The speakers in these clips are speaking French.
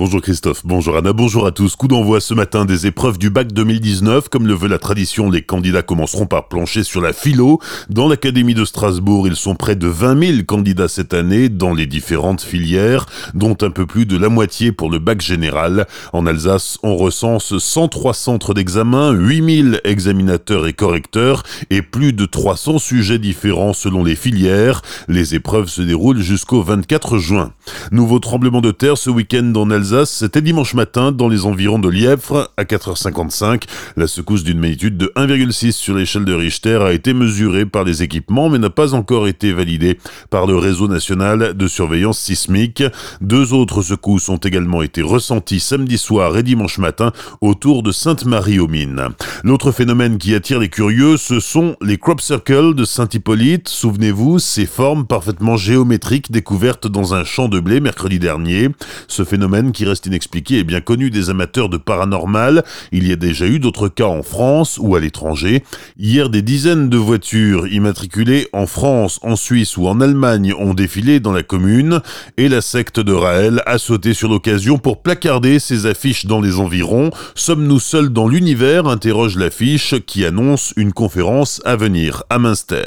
Bonjour Christophe, bonjour Anna, bonjour à tous. Coup d'envoi ce matin des épreuves du bac 2019. Comme le veut la tradition, les candidats commenceront par plancher sur la philo. Dans l'Académie de Strasbourg, ils sont près de 20 000 candidats cette année dans les différentes filières, dont un peu plus de la moitié pour le bac général. En Alsace, on recense 103 centres d'examen, 8 000 examinateurs et correcteurs et plus de 300 sujets différents selon les filières. Les épreuves se déroulent jusqu'au 24 juin. Nouveau tremblement de terre ce week-end en Alsace c'était dimanche matin dans les environs de Lièvre à 4h55. La secousse d'une magnitude de 1,6 sur l'échelle de Richter a été mesurée par les équipements mais n'a pas encore été validée par le réseau national de surveillance sismique. Deux autres secousses ont également été ressenties samedi soir et dimanche matin autour de Sainte-Marie-aux-Mines. L'autre phénomène qui attire les curieux, ce sont les crop circles de Saint-Hippolyte. Souvenez-vous, ces formes parfaitement géométriques découvertes dans un champ de blé mercredi dernier. Ce phénomène qui reste inexpliqué et bien connu des amateurs de paranormal. Il y a déjà eu d'autres cas en France ou à l'étranger. Hier, des dizaines de voitures immatriculées en France, en Suisse ou en Allemagne ont défilé dans la commune et la secte de Raël a sauté sur l'occasion pour placarder ses affiches dans les environs. Sommes-nous seuls dans l'univers? interroge l'affiche qui annonce une conférence à venir à Münster.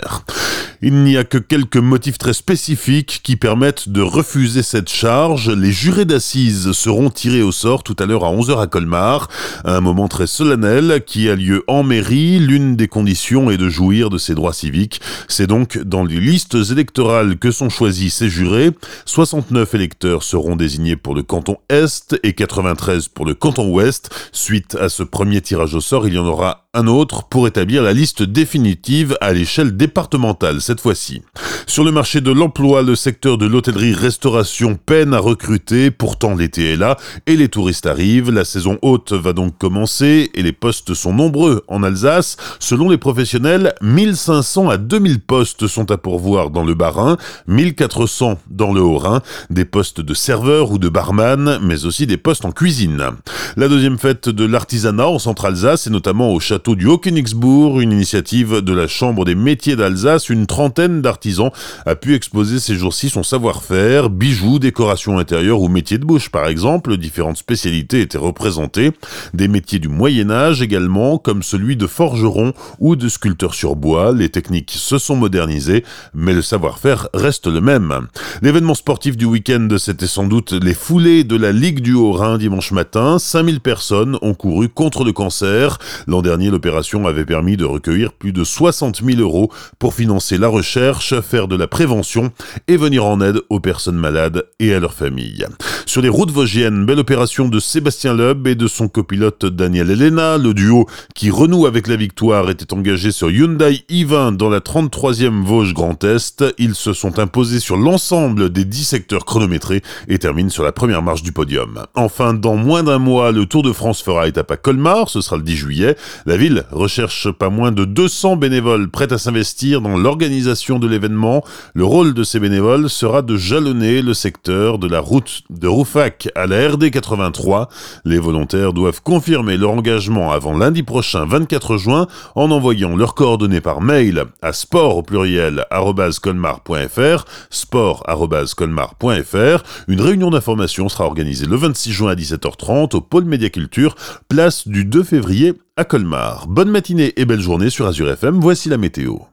Il n'y a que quelques motifs très spécifiques qui permettent de refuser cette charge. Les jurés d'assises seront tirés au sort tout à l'heure à 11h à Colmar. Un moment très solennel qui a lieu en mairie. L'une des conditions est de jouir de ses droits civiques. C'est donc dans les listes électorales que sont choisis ces jurés. 69 électeurs seront désignés pour le canton Est et 93 pour le canton Ouest. Suite à ce premier tirage au sort, il y en aura un autre pour établir la liste définitive à l'échelle départementale cette fois-ci. Sur le marché de l'emploi, le secteur de l'hôtellerie-restauration peine à recruter, pourtant l'été est là et les touristes arrivent, la saison haute va donc commencer et les postes sont nombreux en Alsace. Selon les professionnels, 1500 à 2000 postes sont à pourvoir dans le Bas-Rhin, 1400 dans le Haut-Rhin, des postes de serveur ou de barman, mais aussi des postes en cuisine. La deuxième fête de l'artisanat en Centre-Alsace et notamment au château du Haut-Königsbourg, une initiative de la Chambre des métiers d'Alsace, une trentaine d'artisans a pu exposer ces jours-ci son savoir-faire, bijoux, décoration intérieure ou métiers de bouche par exemple. Différentes spécialités étaient représentées, des métiers du Moyen Âge également, comme celui de forgeron ou de sculpteur sur bois. Les techniques se sont modernisées, mais le savoir-faire reste le même. L'événement sportif du week-end, c'était sans doute les foulées de la Ligue du Haut-Rhin dimanche matin. 5000 personnes ont couru contre le cancer. L'an dernier, l'opération avait permis de recueillir plus de 60 000 euros pour financer la recherche, faire de la prévention et venir en aide aux personnes malades et à leurs familles. Sur les routes vosgiennes, belle opération de Sébastien Loeb et de son copilote Daniel Elena. Le duo qui renoue avec la victoire était engagé sur Hyundai i20 dans la 33e Vosges Grand Est. Ils se sont imposés sur l'ensemble des 10 secteurs chronométrés et terminent sur la première marche du podium. Enfin, dans moins d'un mois, le Tour de France fera étape à Colmar, ce sera le 10 juillet. La ville recherche pas moins de 200 bénévoles prêts à s'investir dans l'organisation de l'événement. Le rôle de ces bénévoles sera de jalonner le secteur de la route de Roufac à la RD 83. Les volontaires doivent confirmer leur engagement avant lundi prochain 24 juin en envoyant leurs coordonnées par mail à sport au pluriel colmar.fr sport.colmar.fr. Une réunion d'information sera organisée le 26 juin à 17h30 au pôle Médiaculture, place du 2 février à Colmar. Bonne matinée et belle journée sur Azure FM, voici la météo.